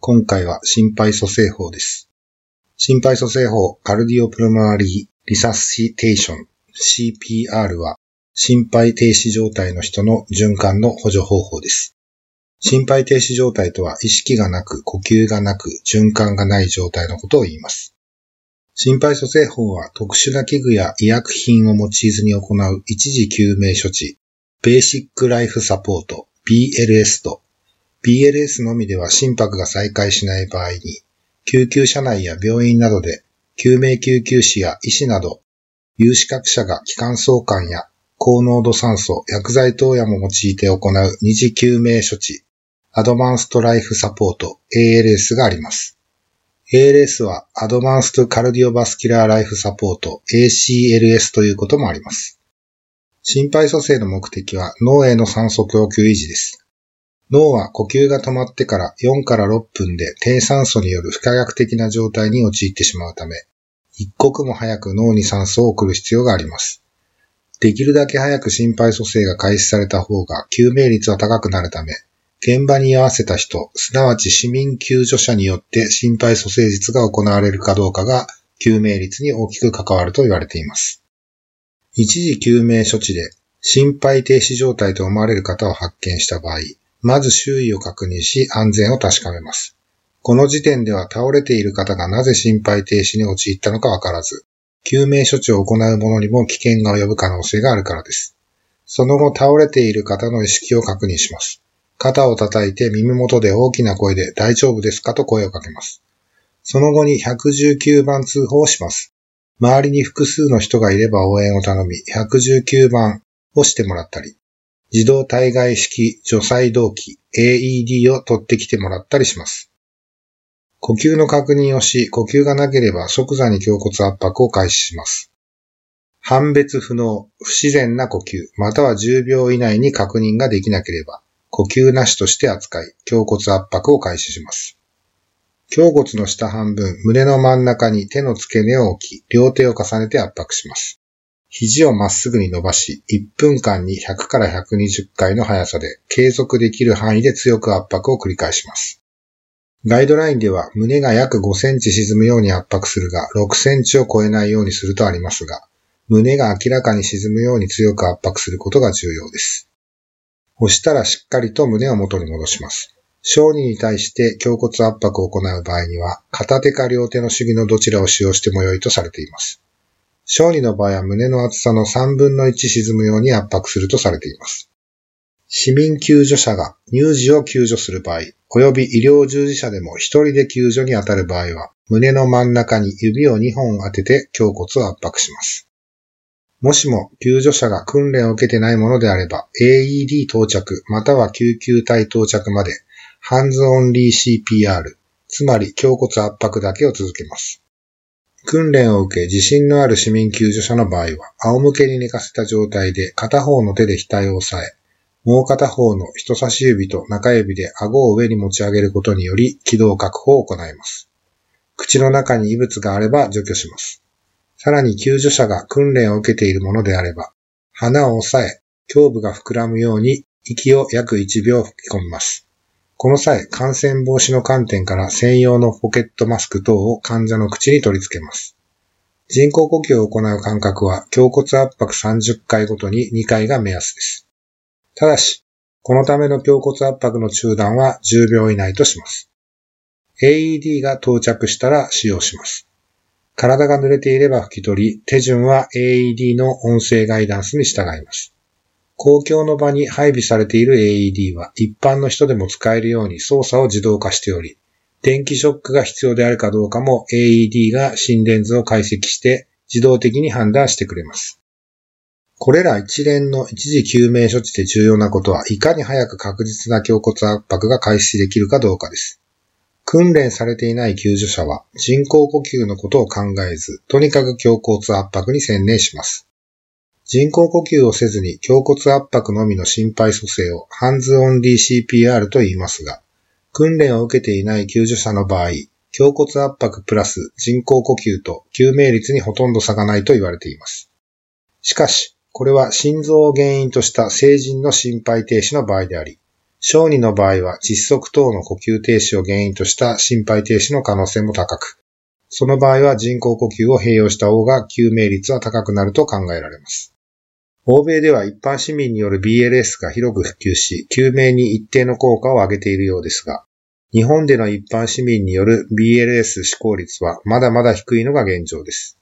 今回は心肺蘇生法です。心肺蘇生法、カルディオプルモナリーリサシテーション、CPR は、心肺停止状態の人の循環の補助方法です。心肺停止状態とは、意識がなく、呼吸がなく、循環がない状態のことを言います。心肺蘇生法は特殊な器具や医薬品を用いずに行う一時救命処置、ベーシックライフサポート、BLS と、BLS のみでは心拍が再開しない場合に、救急車内や病院などで、救命救急士や医師など、有資格者が気管相関や高濃度酸素、薬剤投与も用いて行う二次救命処置、アドバンストライフサポート、ALS があります。ALS はアドバンストカルディオバスキュラーライフサポート ACLS ということもあります。心肺蘇生の目的は脳への酸素供給維持です。脳は呼吸が止まってから4から6分で低酸素による不可逆的な状態に陥ってしまうため、一刻も早く脳に酸素を送る必要があります。できるだけ早く心肺蘇生が開始された方が救命率は高くなるため、現場に居合わせた人、すなわち市民救助者によって心肺蘇生術が行われるかどうかが救命率に大きく関わると言われています。一時救命処置で心肺停止状態と思われる方を発見した場合、まず周囲を確認し安全を確かめます。この時点では倒れている方がなぜ心肺停止に陥ったのかわからず、救命処置を行う者にも危険が及ぶ可能性があるからです。その後倒れている方の意識を確認します。肩を叩いて耳元で大きな声で大丈夫ですかと声をかけます。その後に119番通報をします。周りに複数の人がいれば応援を頼み、119番をしてもらったり、自動体外式除細動器 AED を取ってきてもらったりします。呼吸の確認をし、呼吸がなければ即座に胸骨圧迫を開始します。判別不能、不自然な呼吸、または10秒以内に確認ができなければ、呼吸なしとして扱い、胸骨圧迫を開始します。胸骨の下半分、胸の真ん中に手の付け根を置き、両手を重ねて圧迫します。肘をまっすぐに伸ばし、1分間に100から120回の速さで継続できる範囲で強く圧迫を繰り返します。ガイドラインでは胸が約5センチ沈むように圧迫するが、6センチを超えないようにするとありますが、胸が明らかに沈むように強く圧迫することが重要です。押したらしっかりと胸を元に戻します。小児に対して胸骨圧迫を行う場合には、片手か両手の主義のどちらを使用しても良いとされています。小児の場合は胸の厚さの3分の1沈むように圧迫するとされています。市民救助者が乳児を救助する場合、及び医療従事者でも一人で救助に当たる場合は、胸の真ん中に指を2本当てて胸骨を圧迫します。もしも救助者が訓練を受けてないものであれば、AED 到着または救急隊到着まで、ハンズオンリー CPR、つまり胸骨圧迫だけを続けます。訓練を受け自信のある市民救助者の場合は、仰向けに寝かせた状態で片方の手で額を押さえ、もう片方の人差し指と中指で顎を上に持ち上げることにより気道確保を行います。口の中に異物があれば除去します。さらに救助者が訓練を受けているものであれば、鼻を押さえ、胸部が膨らむように息を約1秒吹き込みます。この際、感染防止の観点から専用のポケットマスク等を患者の口に取り付けます。人工呼吸を行う間隔は胸骨圧迫30回ごとに2回が目安です。ただし、このための胸骨圧迫の中断は10秒以内とします。AED が到着したら使用します。体が濡れていれば拭き取り、手順は AED の音声ガイダンスに従います。公共の場に配備されている AED は一般の人でも使えるように操作を自動化しており、電気ショックが必要であるかどうかも AED が心電図を解析して自動的に判断してくれます。これら一連の一時救命処置で重要なことは、いかに早く確実な胸骨圧迫が開始できるかどうかです。訓練されていない救助者は人工呼吸のことを考えず、とにかく胸骨圧迫に専念します。人工呼吸をせずに胸骨圧迫のみの心肺蘇生をハンズオンリー CPR と言いますが、訓練を受けていない救助者の場合、胸骨圧迫プラス人工呼吸と救命率にほとんど差がないと言われています。しかし、これは心臓を原因とした成人の心肺停止の場合であり、小児の場合は窒息等の呼吸停止を原因とした心肺停止の可能性も高く、その場合は人工呼吸を併用した方が救命率は高くなると考えられます。欧米では一般市民による BLS が広く普及し、救命に一定の効果を上げているようですが、日本での一般市民による BLS 施行率はまだまだ低いのが現状です。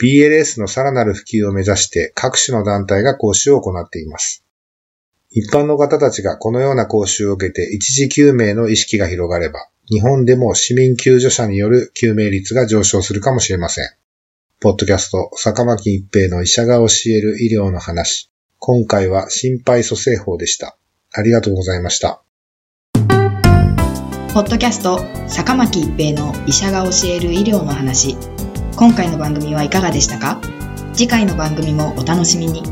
BLS のさらなる普及を目指して各種の団体が講習を行っています。一般の方たちがこのような講習を受けて一時救命の意識が広がれば、日本でも市民救助者による救命率が上昇するかもしれません。ポッドキャスト、坂巻一平の医者が教える医療の話。今回は心肺蘇生法でした。ありがとうございました。ポッドキャスト、坂巻一平の医者が教える医療の話。今回の番組はいかがでしたか？次回の番組もお楽しみに。